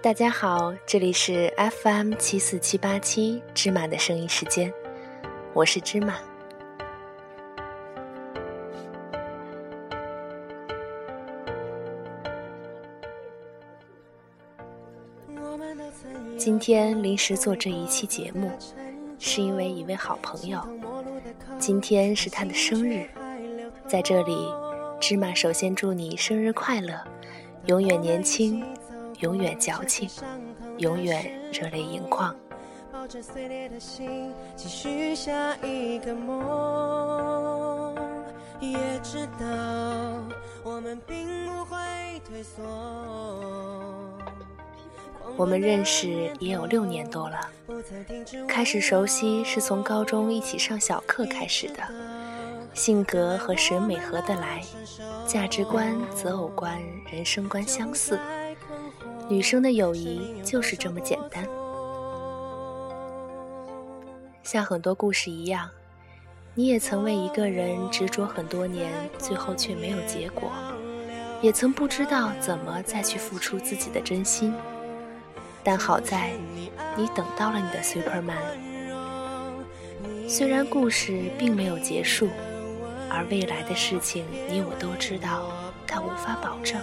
大家好，这里是 FM 七四七八七芝麻的声音时间，我是芝麻。今天临时做这一期节目，是因为一位好朋友，今天是他的生日，在这里，芝麻首先祝你生日快乐，永远年轻，永远矫情，永远热泪盈眶。抱着碎裂的心，继续下一个梦，也知道我们并不会退缩。我们认识也有六年多了，开始熟悉是从高中一起上小课开始的，性格和审美合得来，价值观、择偶观、人生观相似，女生的友谊就是这么简单。像很多故事一样，你也曾为一个人执着很多年，最后却没有结果，也曾不知道怎么再去付出自己的真心。但好在，你等到了你的 Superman。虽然故事并没有结束，而未来的事情你我都知道，但无法保证。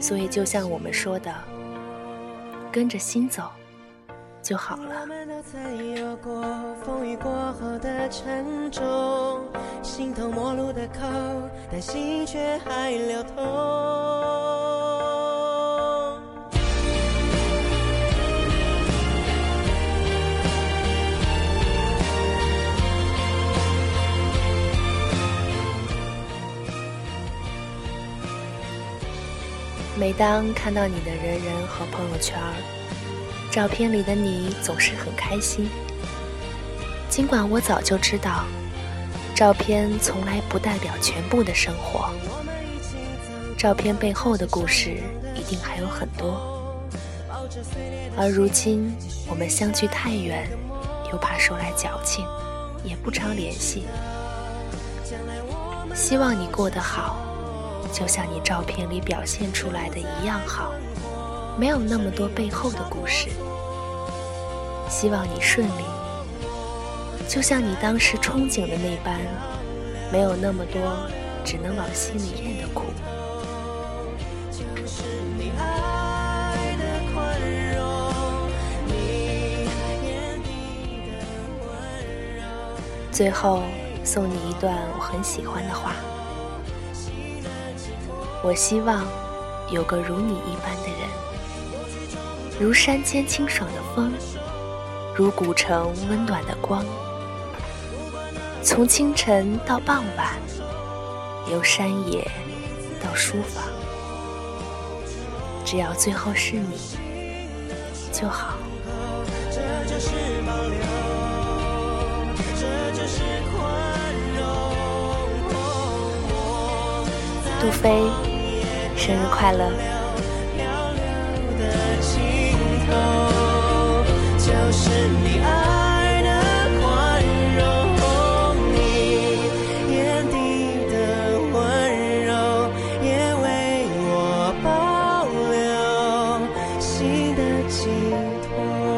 所以就像我们说的，跟着心走就好了。心头陌路的口，但心却还流通。每当看到你的人人和朋友圈照片里的你总是很开心。尽管我早就知道，照片从来不代表全部的生活，照片背后的故事一定还有很多。而如今我们相距太远，又怕说来矫情，也不常联系。希望你过得好。就像你照片里表现出来的一样好，没有那么多背后的故事。希望你顺利，就像你当时憧憬的那般，没有那么多只能往心里咽的苦。最后送你一段我很喜欢的话。我希望有个如你一般的人，如山间清爽的风，如古城温暖的光。从清晨到傍晚，由山野到书房，只要最后是你就好。杜飞。生日快乐，流的尽头就是你爱的宽容，你眼底的温柔，也为我保留。心的寄托。